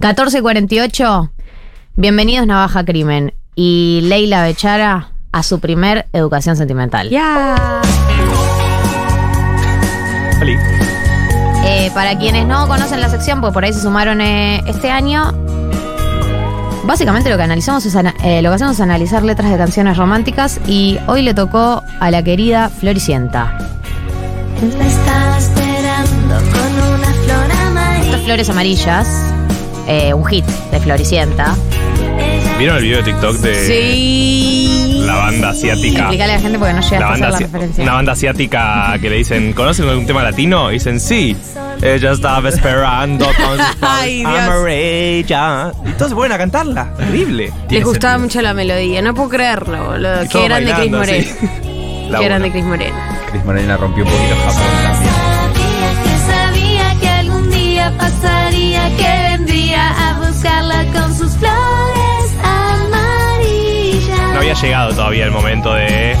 1448. Bienvenidos Navaja Crimen y Leila Bechara a su primer educación sentimental. Ya. Eh, para quienes no conocen la sección, pues por ahí se sumaron eh, este año. Básicamente lo que analizamos es eh, lo que hacemos es analizar letras de canciones románticas y hoy le tocó a la querida Floricienta. La estaba esperando con una flor amarilla. Estas flores amarillas, eh, un hit de Floricienta. ¿Vieron el video de TikTok de Sí. la banda asiática? Explicarle a la gente porque no llega La a banda, la referencia. una banda asiática que le dicen, ¿conocen algún tema latino? Y dicen, sí. Ella estaba esperando con Ay, amarillas. Y todos se ponen a cantarla. Increíble. Les gustaba mucho la melodía, no puedo creerlo, boludo. Qué todos grande Cris Moreno. sí. La Qué uno. grande Cris Moreno. Cris Morena rompió un poquito Japón también. Que sabía que algún día pasaría, que sus flores amarillas. No había llegado todavía el momento de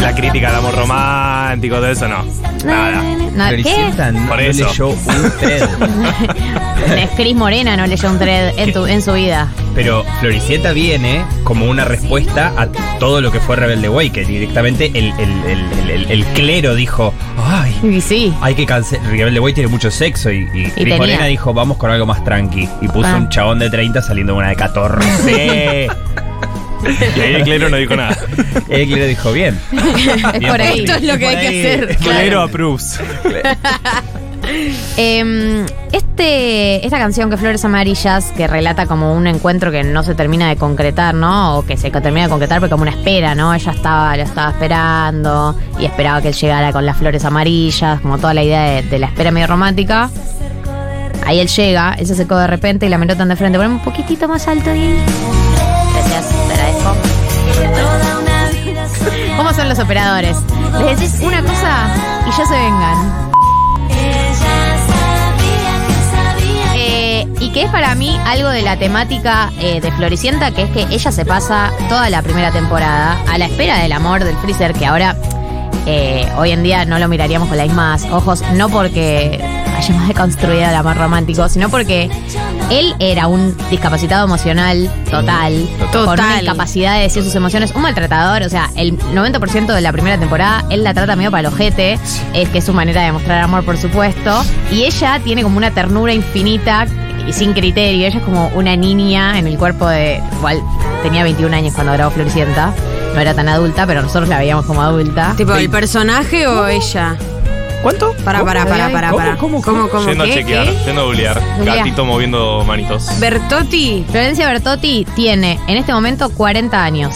la crítica al amor romántico, todo eso, no. Nada. No, no, Por no eso. leyó un thread. Es Cris Morena no leyó un thread en, tu- en su vida. Pero Floricienta viene como una respuesta a todo lo que fue Rebelde Way, que directamente el, el- el- el- el- el clero dijo, ay, Y sí. hay que cancelar. Rebelde Way tiene mucho sexo y, y Cris tenía. Morena dijo, vamos con algo más tranqui. Y puso Ah. un chabón de 30 saliendo con una de 14. Y ahí el clero no dijo nada. el clero dijo, bien. Es Bien por ahí. Esto es lo que Por hay que ahí. hacer. Clero approves. Em, este, esta canción que Flores Amarillas, que relata como un encuentro que no se termina de concretar, ¿no? O que se termina de concretar, pero como una espera, ¿no? Ella estaba, lo estaba esperando y esperaba que él llegara con las flores amarillas, como toda la idea de, de la espera medio romántica. Ahí él llega, él se secó de repente y la tan de frente. Poneme un poquitito más alto, Diego. ¿Cómo son los operadores? Les decís una cosa y ya se vengan. Eh, y que es para mí algo de la temática eh, de Floricienta, que es que ella se pasa toda la primera temporada a la espera del amor del Freezer, que ahora eh, hoy en día no lo miraríamos con los mismos ojos, no porque hayamos deconstruido el amor romántico, sino porque él era un discapacitado emocional total, con una Total. incapacidad de decir sus emociones, un maltratador, o sea, el 90% de la primera temporada él la trata medio para el ojete, es que es su manera de mostrar amor, por supuesto, y ella tiene como una ternura infinita y sin criterio, ella es como una niña en el cuerpo de, igual tenía 21 años cuando grabó Floricienta, no era tan adulta, pero nosotros la veíamos como adulta. ¿Tipo el personaje o ella? ¿Cuánto? Para, para, para, para, ¿Cómo? para. ¿Cómo? ¿Cómo, cómo? Yendo a chequear, ¿Qué? yendo a googlear. Googlea. Gatito moviendo manitos. Bertotti. Florencia Bertotti tiene en este momento 40 años.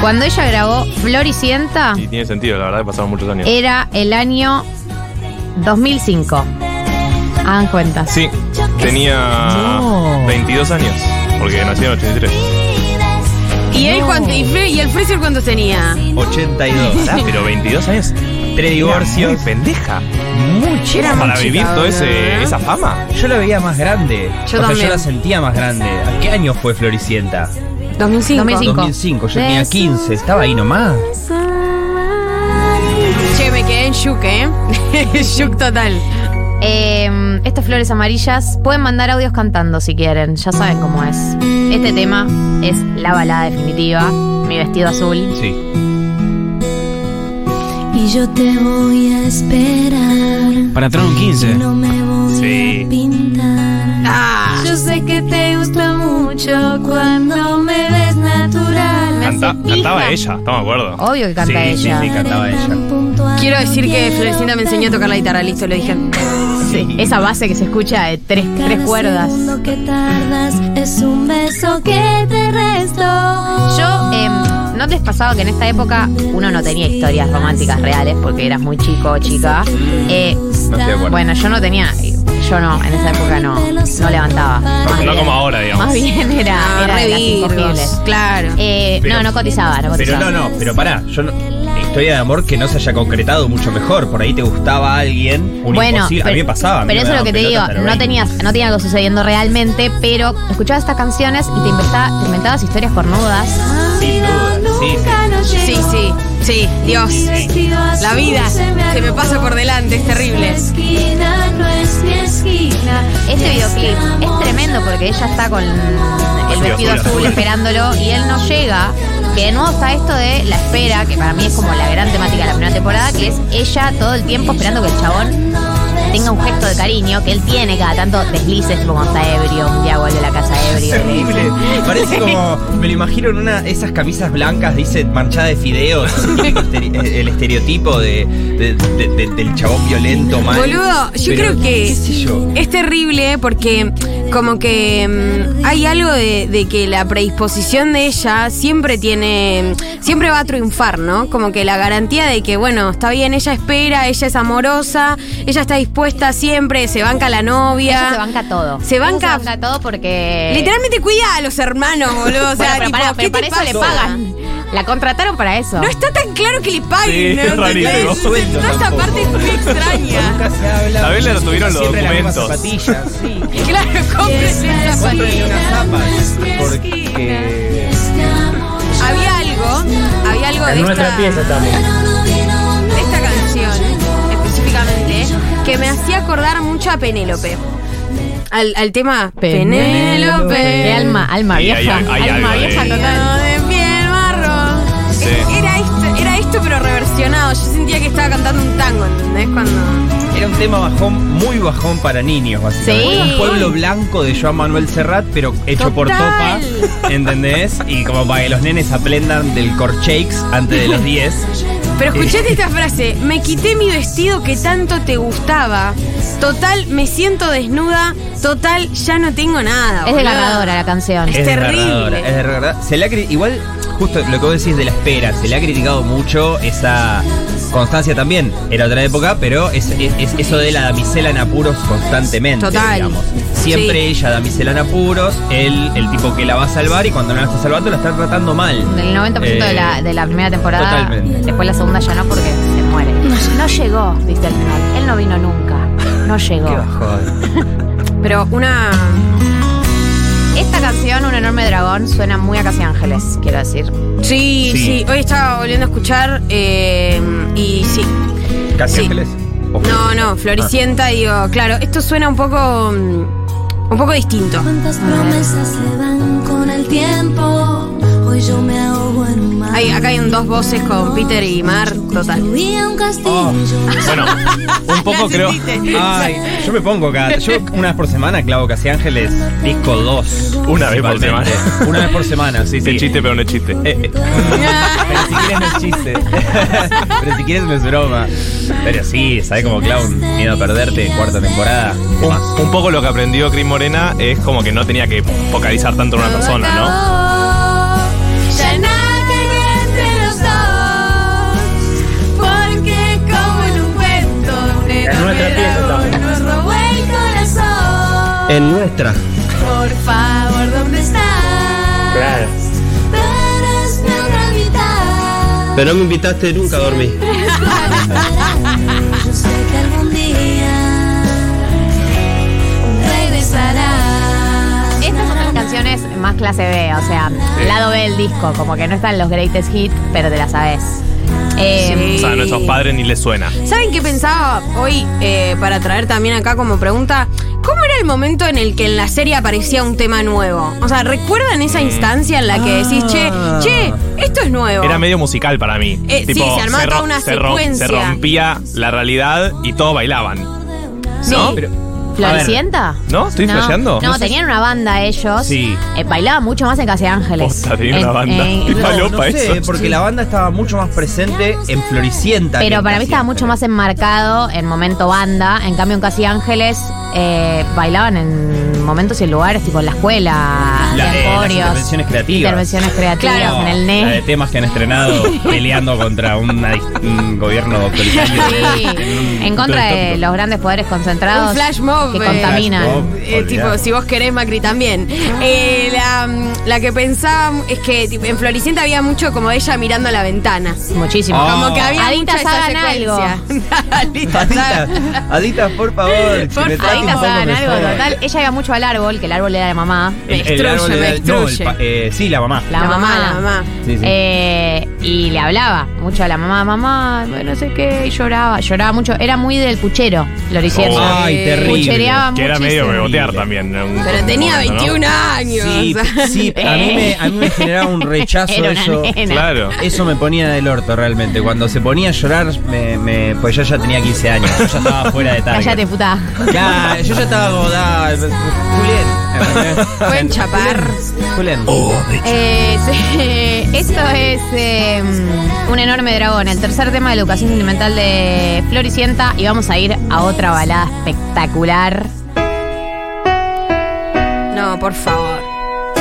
Cuando ella grabó Floricienta, Y tiene sentido, la verdad, que pasaron muchos años. era el año 2005. Hagan cuentas. Sí, tenía No. 22 años, porque nació en 83. ¿Y él cuánto? ¿Y, Fre- y el Freezer cuántos tenía? 82. Ah, pero 22 años. Tres divorcios. Muy pendeja. Mucho. Era Para muy vivir chica, toda esa fama. Yo la veía más grande. Yo o sea, también. yo la sentía más grande. ¿A qué año fue Floricienta? 2005. 2005. 2005. Yo tenía 15. Estaba ahí nomás. Che, me quedé en shook, ¿eh? shook total. Eh, estas flores amarillas pueden mandar audios cantando si quieren, ya saben cómo es. Este tema es la balada definitiva, mi vestido azul. Sí. Y yo te voy a esperar. Para Tron 15. No me voy Sí. a pintar. Ah. Yo sé que te gusta mucho cuando me ves natural. Canta- cantaba ella, estamos de acuerdo. Obvio que canta Sí, sí, ella. sí, cantaba ella. Quiero decir que Floricienta me enseñó a tocar la guitarra, listo, lo dije. Sí, Esa base que se escucha de tres, tres cuerdas. segundo que tardas es un beso que te resto. Yo, ¿no te has pasado que en esta época uno no tenía historias románticas reales porque eras muy chico o chica? Eh, No estoy de acuerdo. bueno, yo no tenía, yo no, en esa época no, no levantaba. Más No bien- como ahora, digamos. Más bien era, Ah, era de las virgos, incogibles. Claro. Eh, Pero- no, no cotizaba, no Pero cotizaba. no, no, pero pará, yo no, historia de amor que no se haya concretado mucho mejor. Por ahí te gustaba alguien, un Bueno, imposible. a mí me pasaba. a mí pero me eso es lo daban que te pelota digo, hasta los no 20. tenías, no tenía algo sucediendo realmente, pero escuchabas estas canciones y te, inventa- te inventabas historias cornudas. Sin duda, sí, sí. Sí, llegó. sí, sí, Dios. La vida se me pasa por delante, es terrible. Este videoclip es tremendo porque que ella está con el vestido azul. esperándolo y él no llega. Que de nuevo está esto de la espera, que para mí es como la gran temática de la primera temporada, que es ella todo el tiempo esperando que el chabón tenga un gesto de cariño, que él tiene cada tanto deslices, cuando está ebrio, un día vuelve a la casa ebrio. Terrible. Parece como. Me lo imagino en una esas camisas blancas, dice manchada de fideos. el estereotipo de, de- de- de- del chabón violento, mal. Boludo, yo Pero, creo que es terrible porque como que mm, hay algo de, de que la predisposición de ella siempre tiene, siempre va a triunfar, ¿no? Como que la garantía de que, bueno, está bien, ella espera, ella es amorosa, ella está dispuesta siempre, se banca la novia. Ella se banca todo. Se Ella banca- se banca todo porque. Literalmente cuida a los hermanos, boludo. O sea, Bueno, pero, tipo, pará, ¿qué pero para te eso le pagan. La contrataron para eso. No está tan claro que le Sí, paguen, es ¿no? Toda esta tampoco. parte es muy extraña. Nunca se habla. Tal vez le retuvieron los las documentos. zapatillas, sí. Claro, cómprense esas Cómprenle zapatillas. unas zapas. Porque. Había algo, había algo de En nuestra esta, pieza también. Que me hacía acordar mucho a Penélope. Al, al tema Penélope. Alma, alma Sí, vieja. hay- hay alma algo de- vieja total. De piel marrón. Sí. Era, esto, era esto, pero reversionado. Yo sentía que estaba cantando un tango, ¿entendés? Cuando. Era un tema bajón, muy bajón para niños, básicamente. Sí. Un pueblo blanco de Joan Manuel Serrat, pero hecho por Total. Topa, ¿entendés? Y como para que los nenes aprendan del corchakes antes de los 10. Pero escuchate esta frase. Me quité mi vestido que tanto te gustaba. Total, me siento desnuda. Total, ya no tengo nada. Es boludo. desgarradora la canción. Es terrible. desgarradora, Es desgarradora. Se le ha cri- igual, justo lo que vos decís de la espera, se le ha criticado mucho esa constancia también. Era otra época, pero es, es- es eso de la damisela en apuros constantemente. Total. digamos. Siempre Sí. ella damisela en apuros, él el tipo que la va a salvar y cuando no la está salvando la está tratando mal. El 90% de, la, Eh, de la primera temporada. totalmente. Después la segunda ya no porque se muere. No llegó, dice al final. Él no vino nunca. No llegó. Qué bajón. Pero una. Esta canción, Un enorme dragón, suena muy a Casi Ángeles, quiero decir. Sí, sí, Sí. Hoy estaba volviendo a escuchar eh, y sí. ¿Casi Sí. ángeles? No, no, Floricienta, digo, claro, esto suena un poco. mm, un poco distinto. Cuántas promesas se van con el tiempo. Hoy yo me ahogo en un mar. Hay, acá hay un dos voces con Peter y Mar, total. Castillo. Bueno, un poco creo. Ay, yo me pongo cada. Yo una vez por semana clavo Casi Ángeles, disco 2. Una vez por semana. Una vez por semana, sí, Sí, chiste, pero no es chiste. Eh, eh. Pero si quieres no es chiste. Pero si quieres no es broma. Pero sí, ¿sabes cómo clavo un miedo a perderte? Cuarta temporada. Un, un poco lo que aprendió Cris Morena es como que no tenía que focalizar tanto en una persona, ¿no? En nuestra. Por favor, ¿dónde estás? Claro. Tú eres mi otra mitad. Pero no me invitaste nunca a dormir. Yo sé que algún día regresarás. Estas son las canciones más clase B, o sea, lado B del disco, como que no están los greatest hits, pero te las sabes. Eh, O sea, a nuestros padres ni les suena. ¿Saben qué pensaba hoy eh, para traer también acá como pregunta? ¿Cómo era el momento en el que en la serie aparecía un tema nuevo? O sea, ¿recuerdan esa instancia en la que decís, che, che, esto es nuevo? Era medio musical para mí. Eh, sí, se armaba toda una se secuencia. se rompía la realidad y todos bailaban. Sí. ¿No? Pero, ¿Floricienta? ¿No? ¿Estoy no, flasheando? No, No sé tenían una banda ellos. Sí. Eh, bailaban mucho más en Casi Ángeles. Posta, tenían una En- banda. en- Qué no, falopa no sé, eso. porque la banda estaba mucho más presente en Floricienta. que pero en para mí Casi estaba mucho Ángeles. más enmarcado en momento banda. En cambio, en Casi Ángeles eh, bailaban en momentos y lugares, tipo en la escuela, La- de eh, las intervenciones creativas. intervenciones creativas Claro. en el La de NE. temas que han estrenado peleando contra una un gobierno autoritario. Sí, en contra de los grandes poderes concentrados Un flash mob, que eh. contaminan. Mob. Eh, tipo, si vos querés, Macri también. Eh, la, la que pensaba es que tipo, en Floricienta había mucho como ella mirando a la ventana. Muchísimo. Oh. Como que había Aditas, mucha esa hagan algo. Aditas, Aditas, Aditas, por favor. si Por me favor. Aditas hagan algo total. Ella iba mucho a al árbol, que el árbol era de mamá. Me El- el destruye, árbol me era- no, el destruye. pa- eh, sí, la mamá. La, La mamá, mamá, la mamá. Sí, sí. Eh, y le hablaba mucho a la mamá, mamá, no sé qué, y lloraba, lloraba mucho. Era muy del puchero, Floricienta. Oh. Ay, terrible. Puchereaba Que era muchísimo. medio bebotear también. un Pero tenía ¿no? 21 años. Sí, sí, a mí, me, a mí me generaba un rechazo Era una eso. nena. Claro. Eso me ponía del orto realmente. Cuando se ponía a llorar, me, me- pues yo ya tenía 15 años. Yo ya estaba fuera de target. Cállate, puta. Claro, yo ya estaba como, da, Julián. Buen chapar. Julián. Eh, sí, esto es eh, un enorme dragón, el tercer tema de la educación sentimental de Floricienta y vamos a ir a otra balada espectacular. No, por favor.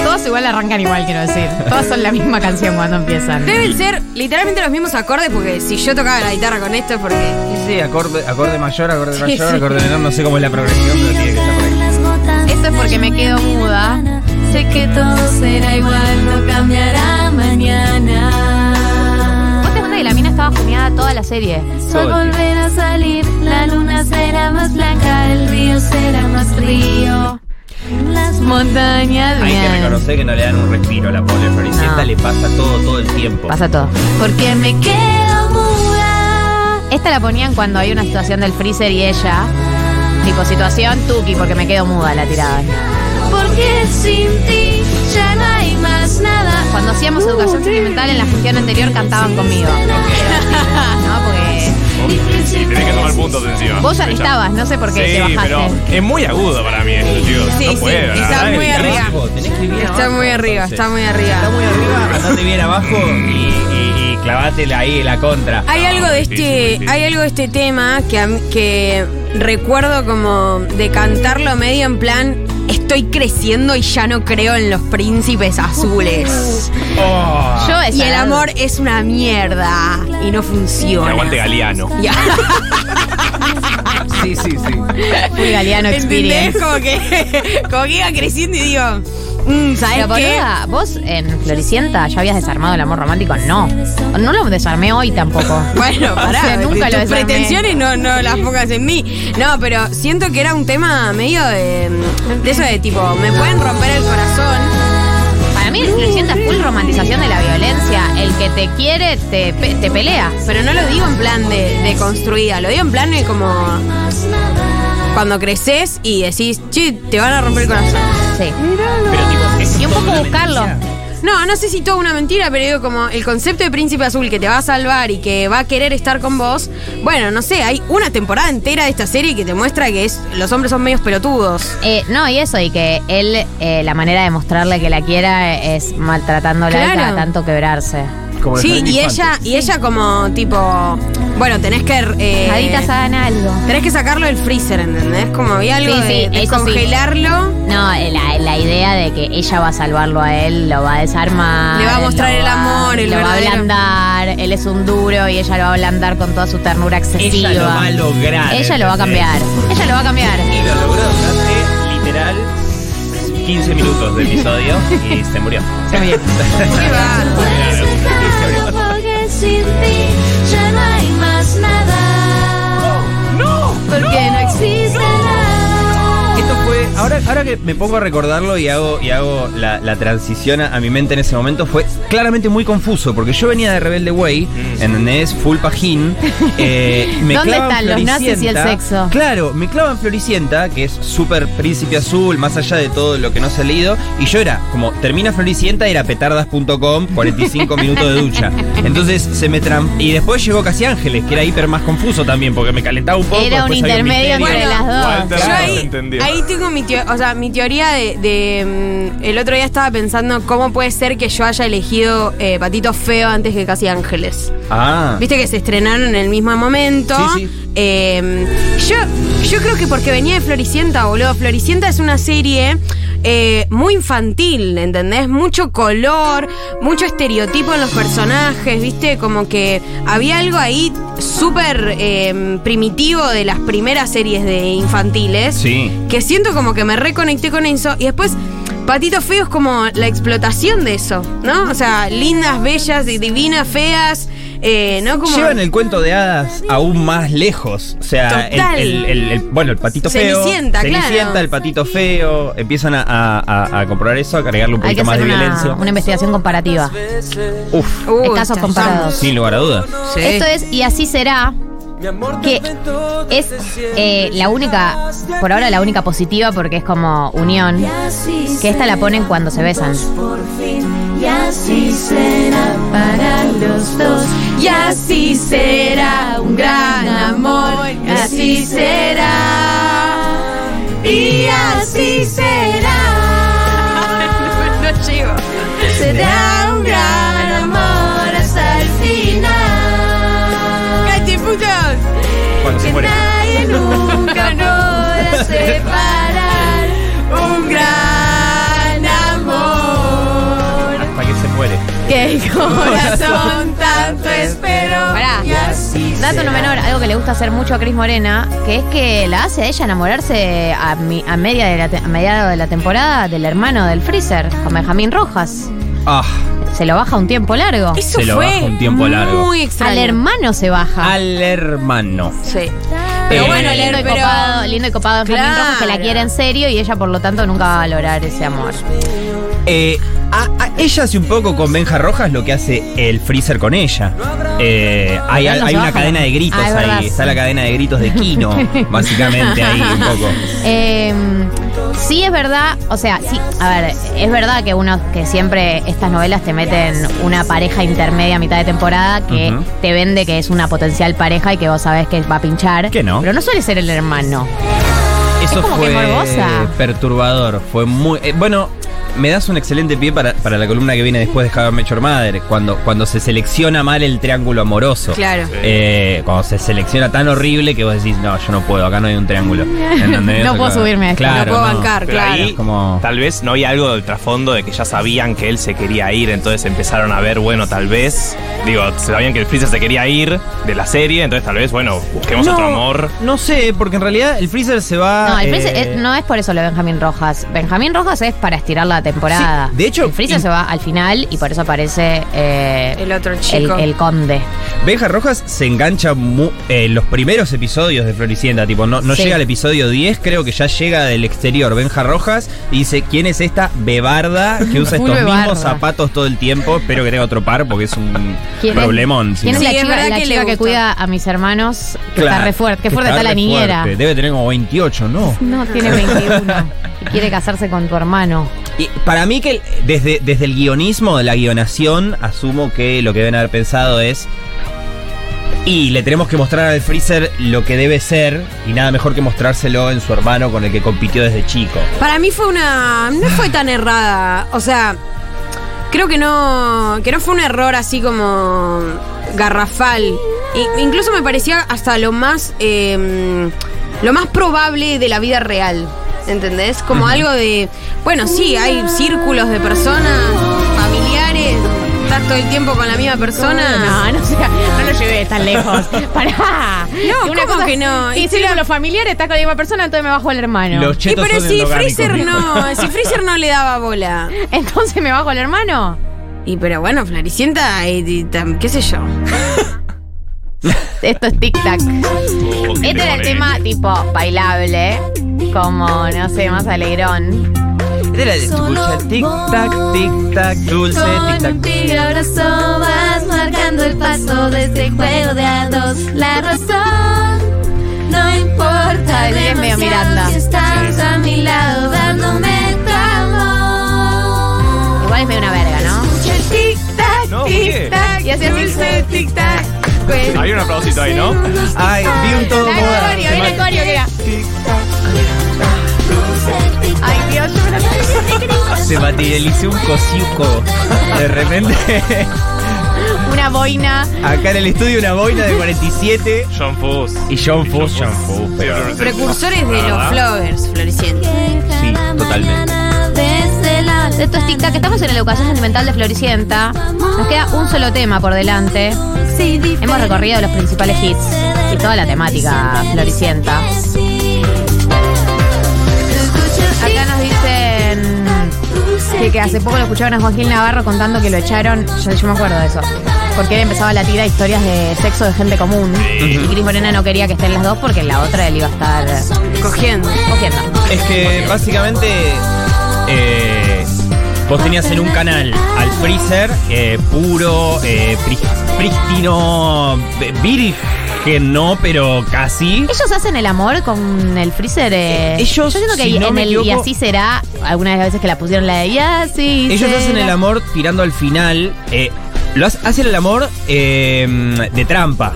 Todos igual arrancan igual, quiero decir. Todas son la misma canción cuando empiezan. Deben ser literalmente los mismos acordes porque si yo tocaba la guitarra con esto es porque... Sí, sí, acorde, acorde mayor, acorde mayor, sí. acorde menor, no sé cómo es la progresión, pero Porque me quedo muda. Sé que todo será igual, no cambiará mañana. Vos te cuenta que la mina estaba fumeada toda la serie. Sol volverá a salir, la luna será más blanca, el río será más río. Las Montañas. Hay que reconocer que no le dan un respiro a la pobre Floricienta, No. le pasa todo, todo el tiempo. Pasa todo. Porque me quedo muda. Esta la ponían cuando hay una situación del freezer y ella. Tipo situación tuki, porque me quedo muda, la tiraban. Porque sin ti ya no hay más nada. Cuando hacíamos educación sentimental en la gestión anterior cantaban conmigo. no, porque Y tenés que tomar puntos encima. vos Escuchá. estabas, no sé por qué sí, te bajaste. pero es muy agudo para mí esto, chicos. Sí, no sí, puedo, está verdad muy es arriba. Está abajo, muy arriba, entonces. está muy arriba. Está muy arriba, andate bien abajo y, y, y clavátela ahí la contra. Hay algo de este, hay algo de este tema que, a mí- que recuerdo como de cantarlo medio en plan, estoy creciendo y ya no creo en los príncipes azules. Oh. Yo esa Y el edad- amor es una mierda y no funciona. aguante Galeano. Ya. Sí, sí, sí. Muy Galeano. Experience. Como que, como que iba creciendo y digo, mm, ¿sabes Pero qué? boluda, vos en Floricienta ya habías desarmado el amor romántico. No. No lo desarmé hoy tampoco. Bueno, pará, O sea, nunca tus lo desarmé. pretensiones no, no las pongas en mí. No, pero siento que era un tema medio de, de eso de tipo, me pueden romper el corazón. Para mí, Floricienta es full romantización de la violencia. El que te quiere te, pe- te pelea. Pero no lo digo en plan de, de construida, lo digo en plan de como cuando creces y decís, che, te van a romper el corazón. Sí. Pero un poco buscarlo. No, no sé si toda una mentira, pero digo como el concepto de príncipe azul que te va a salvar y que va a querer estar con vos. Bueno, no sé, hay una temporada entera de esta serie que te muestra que es, los hombres son medios pelotudos. Eh, no, y eso, y que él, eh, la manera de mostrarle que la quiera es maltratándola y Claro. cada tanto quebrarse. Como Sí, y ella, y ella como tipo, bueno, tenés que eh, Jaditas hagan algo. tenés que sacarlo del freezer, ¿entendés? Como había algo Sí, de, sí, de sí. congelarlo. No, eh, la, la idea de que ella va a salvarlo a él, lo va a desarmar. Le va a mostrar el va- amor, el Lo va a ablandar, él es un duro y ella lo va a ablandar con toda su ternura excesiva. Ella lo va a lograr. Ella lo va a cambiar. Ella lo va a cambiar. Y lo logró hace literal 15 minutos de episodio y se murió. Se murió. Qué Ahora, ahora que me pongo a recordarlo y hago, y hago la, la transición a, a mi mente en ese momento, fue claramente muy confuso. Porque yo venía de Rebelde Way, ¿entendés? Full pajín. eh, me ¿Dónde clavan están los nazis y el Floricienta. sexo? Claro, me clavan Floricienta, que es súper príncipe azul, más allá de todo lo que no se ha leído. Y yo era, como termina Floricienta, era petardas.com, 45 minutos de ducha. Entonces se me tram Y después llegó Casi Ángeles, que era hiper más confuso también, porque me calentaba un poco. Era un intermedio misterio. entre las dos. Walter Yo no ahí, tengo mi, teo- o sea, mi teoría de, de, mm, El otro día estaba pensando cómo puede ser que yo haya elegido eh, Patito Feo antes que Casi Ángeles. Ah. Viste que se estrenaron en el mismo momento. Sí, sí. Eh, yo, yo creo que porque venía de Floricienta, boludo. Floricienta es una serie eh, muy infantil, ¿entendés? Mucho color, mucho estereotipo en los personajes, ¿viste? Como que había algo ahí súper eh, primitivo de las primeras series de infantiles. Sí. Que siento como que me reconecté con eso. Y después, Patito Feo es como la explotación de eso, ¿no? O sea, lindas, bellas, y divinas, feas. Eh, ¿No? Como. Llevan el cuento de hadas aún más lejos. O sea, el, Total. el- el- el- bueno, el patito feo. Cenicienta, claro. Cenicienta, el patito feo. Empiezan a, a- a- a comprobar eso, a cargarle un Hay que poquito más de violencia. una, investigación comparativa. Uf, Uy, casos comparados. sin lugar a dudas. Sí. Esto es Y así será, que es eh, la única, por ahora la única positiva porque es como unión, que esta la ponen cuando se besan. Y así será para los dos. Y así será un gran amor. Y así será. Y así será. No. Será un gran amor hasta el final. Cuando se Que muere. nadie nunca podrá separar. Que el Corazón tanto espero. Pará. Y así Dato no menor, algo que le gusta hacer mucho a Cris Morena, que es que la hace a ella enamorarse a, mi- a media de la te- a mediado de la temporada del hermano del Freezer, con Benjamín Rojas. Ah, Se lo baja un tiempo largo. Eso Se lo fue baja un tiempo largo. Muy extraño. Al hermano se baja. al hermano. Sí. Pero Eh, bueno, lindo y, pero- copado, lindo y copado Benjamín Claro. Rojas que la quiere en serio y ella por lo tanto nunca va a valorar ese amor. Eh, a- a- ella hace un poco con Benja Rojas lo que hace el Freezer con ella. Eh, hay una cadena de gritos Ah, es verdad. ahí. Está la cadena de gritos de Kino, básicamente ahí un poco. Eh, sí es verdad, o sea, sí, a ver, es verdad que uno que siempre estas novelas te meten una pareja intermedia a mitad de temporada que te vende que es una potencial pareja y que vos sabés que va a pinchar. Que no. Pero no suele ser el hermano. Eso como que fue morbosa. perturbador. Fue muy. eh, bueno, me das un excelente pie para, para la columna que viene después de How I Met Your Mother. Cuando, cuando se selecciona mal el triángulo amoroso. Claro. Eh, cuando se selecciona tan horrible que vos decís, no, yo no puedo, acá no hay un triángulo. ¿Entendés? No puedo Acá- subirme a esto. Claro, No puedo bancar, Pero claro. ahí Como- tal vez no había algo del trasfondo de que ya sabían que él se quería ir, entonces empezaron a ver, bueno, tal vez, digo, sabían que el Freezer se quería ir de la serie, entonces tal vez, bueno, busquemos otro amor. No sé, porque en realidad el Freezer se va. No, el Freezer eh, es- no es por eso lo de Benjamín Rojas. Benjamín Rojas es para estirar la temporada. Sí, de hecho, el Freezer se va al final y por eso aparece eh, El otro chico. el conde. Benja Rojas se engancha mu- en los primeros episodios de Floricienta, tipo, no, no Sí. llega al episodio 10, creo que ya llega del exterior Benja Rojas y dice, ¿quién es esta bebarda que usa estos bebarda. mismos zapatos todo el tiempo? Espero que tenga otro par porque es un ¿Quién es? problemón. si ¿Quién es la Sí, es chica, la que chica cuida a mis hermanos? Que Claro, está re fuerte. Qué que fuerte está, la niñera. fuerte. Debe tener como 28, ¿no? No, tiene 21. y quiere casarse con tu hermano. Y para mí que desde, desde el guionismo, de la guionación, asumo que lo que deben haber pensado es. Y le tenemos que mostrar al Freezer lo que debe ser, y nada mejor que mostrárselo en su hermano con el que compitió desde chico. Para mí fue una. No fue tan errada. O sea, creo que no. Que no fue un error así como. garrafal. Incluso me parecía hasta lo más. eh, lo más probable de la vida real. ¿Entendés? Como algo de. Bueno, sí, hay círculos de personas, familiares. Estás todo el tiempo con la misma persona. No, no, sé, no lo llevé tan lejos. Pará. No, ¿cómo que no? Y Y si los familiares está con la misma persona, entonces me bajo el hermano. Los Y pero son si Freezer no, si Freezer no le daba bola. Entonces me bajo el hermano. Y pero bueno, Floricienta, y, y tam- qué sé yo. Esto es tic-tac. Oh, Este era el temón, tema tipo bailable, como, no sé, más alegrón. Este era escucha tic-tac, tic-tac, dulce, tic-tac. vas marcando el paso de este juego de a dos. La razón no importa Sí, es medio Miranda. si estás a mi lado dándome tu amor. Igual es medio una verga, ¿no? Escucha el tic-tac, tic-tac, Y así así. dulce tic-tac. Hay un aplausito ahí, ¿no? Ay, vi un todo La moda. corio, Se viene ma- corio que era. Ay, Dios, yo me lo Se materializó un cosiuco. De repente, Una boina. acá en el estudio, una boina de 47. John Fuss. Y John Fuss, John. Precursores de los ¿Verdad? floggers, Floricienta. Sí, totalmente. Desde la Esto es tic-tac. Estamos en la educación sentimental de Floricienta. Nos queda un solo tema por delante. Hemos recorrido los principales hits y toda la temática Floricienta. Acá nos dicen que, que hace poco lo escucharon a Joaquín Navarro contando que lo echaron. Yo, yo me acuerdo de eso. porque él empezaba a latir a historias de sexo de gente común. Y Cris Morena no quería que estén las dos porque en la otra él iba a estar Cogiendo. cogiendo. Es que básicamente eh, vos tenías en un canal al freezer eh, puro, eh, prí- prístino, eh, virgen, no, pero casi. Ellos hacen el amor con el freezer. eh, ellos, yo siento que si no en me el y equivoco- así será. Algunas de las veces que la pusieron la de y así. Ellos hacen será". el amor tirando al final. eh, lo hace- hacen el amor eh, de trampa.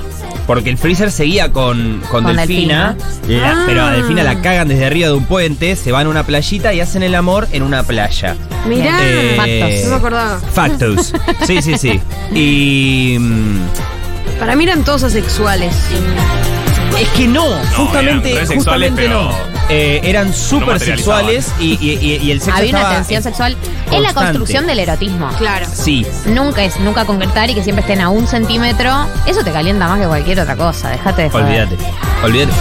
Porque el freezer seguía con, con, Con Delfina, la- Ah. pero a Delfina la cagan desde arriba de un puente, se van a una playita y hacen el amor en una playa. Mirá. Eh, Factos. No me acordaba. Factos. Sí, sí, sí. Y. mm, Para mí eran todos asexuales. Es que no, justamente, eran justamente pero no. Eh, eran súper sexuales y, y- y- y el sexo Había una tensión sexual. Es la construcción del erotismo. Claro. Sí, Nunca es, nunca concretar y que siempre estén a un centímetro. Eso te calienta más que cualquier otra cosa. Déjate de joder. olvídate, olvídate.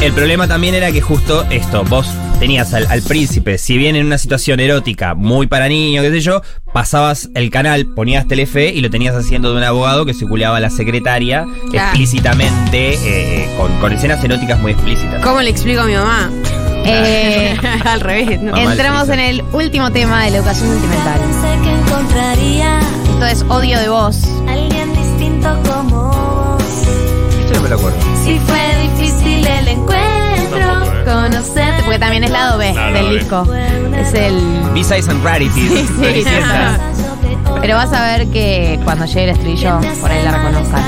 El problema también era que justo esto, vos tenías al, al príncipe, si bien en una situación erótica muy para niños, qué sé yo, pasabas el canal, ponías Telefe y lo tenías haciendo de un abogado que se culeaba a la secretaria Claro. explícitamente, eh, con, con escenas eróticas muy explícitas. ¿Cómo le explico a mi mamá? Eh, Al revés, ¿no? Entramos en el último tema de la educación sentimental. Sé que encontraría Esto es odio de voz. alguien distinto como vos. Esto no me lo acuerdo. Si fue difícil el encuentro. Conocerte, porque también es lado B Claro, del lado B. disco. Es el. B-Sides and Rarities. Sí, sí. Floricienta. Pero vas a ver que cuando llegue el estribillo, por ahí la reconozcan.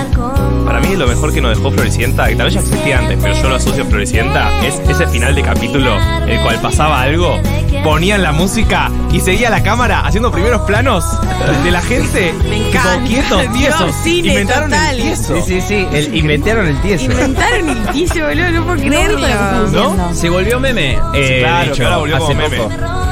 Para mí lo mejor que nos dejó Floricienta, que tal vez ya existía antes, pero yo lo asocio a Floricienta, es ese final de capítulo, el cual pasaba algo, ponían la música y seguía la cámara haciendo primeros planos de la gente. Me encanta. quietos, Dios, tiesos. cine Inventaron total. el tieso. Sí, sí, sí. el- inventaron el tieso. Inventaron el ticio, boludo, no puedo No, no, creerlo. no. Se volvió meme. Eh, claro, ahora volvió como hace meme. poco.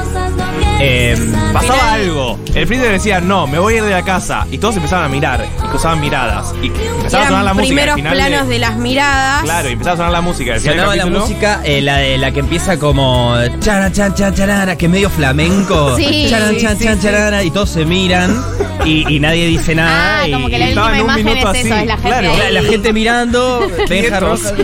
Eh, Pasaba algo. El freezer decía, no, me voy a ir de la casa. Y todos empezaban a mirar y cruzaban miradas. Y empezaba a sonar la música. al primeros final planos de... de- las miradas. Claro, y empezaba a sonar la música. al final del sonaba la capítulo. música, eh, la de la que empieza como chara chan chan charara, que es medio flamenco. Sí, Charan, sí, chan, sí, chan, sí. charara, y todos se miran y, y nadie dice nada. Ah, y- como que la y estaba última en un imagen es minuto eso, así, es la gente. claro. ahí. la, la gente mirando, Benja. Rosa,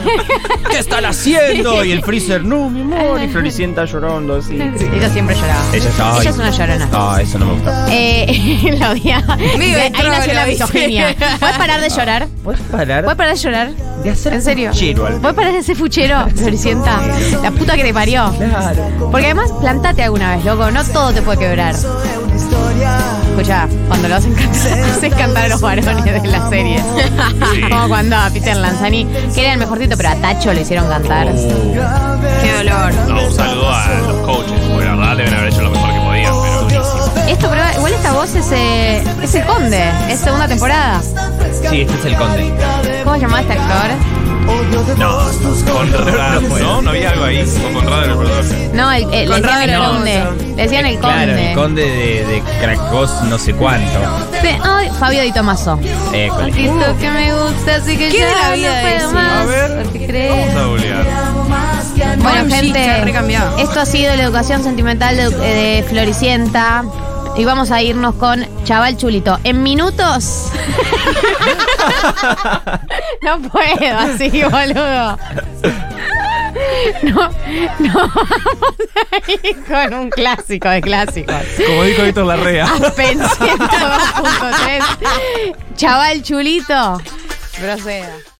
¿Qué están haciendo? Y el freezer, no, mi amor, y Floricienta llorando así. Ella siempre lloraba. Ella ya- Ella es una llorona. Ah, eso no me gusta. Eh, la odiaba. Ahí nació la misoginia. ¿Puedes parar de llorar? ¿Puedes parar ¿Puedes parar de llorar? de hacer ¿En serio? puchero al- ¿Puedes parar de ser fuchero, Floricienta? La puta que te parió. Claro. Porque además, plantate alguna vez, loco. No todo te puede quebrar. Escucha, cuando lo hacen cantar, cantar a los varones de la serie. Como cuando a Peter Lanzani, que era el mejorcito, pero a Tacho le hicieron cantar. Qué dolor. No, un saludo a los coaches, porque la verdad deben haber hecho lo mejor que podían, pero. Esto, pero igual esta voz es, eh, es el conde, es segunda temporada. Sí, este es el conde. ¿Cómo se llamaba este actor? Puedo. ¿no? ¿No había algo ahí? O Conrado era el personaje. No, el, el- le Conrado decían el era conde. Le decían el conde. Claro, el conde de, de Cracos no sé cuánto. Ay, Fabio Di Tomaso. École. Poquito que me gusta, así que ¿Qué de la vida no de puedo ese? más. A ver, porque. Vamos a googlear. Bueno, gente, se ha recambiado. esto ha sido la educación sentimental de, de Floricienta. Y vamos a irnos con Chaval Chulito. En minutos. no puedo así, boludo. No, no vamos a ir con un clásico de clásicos. Como dijo Víctor Larrea. Aspen 102.3. Chaval Chulito. Proceda.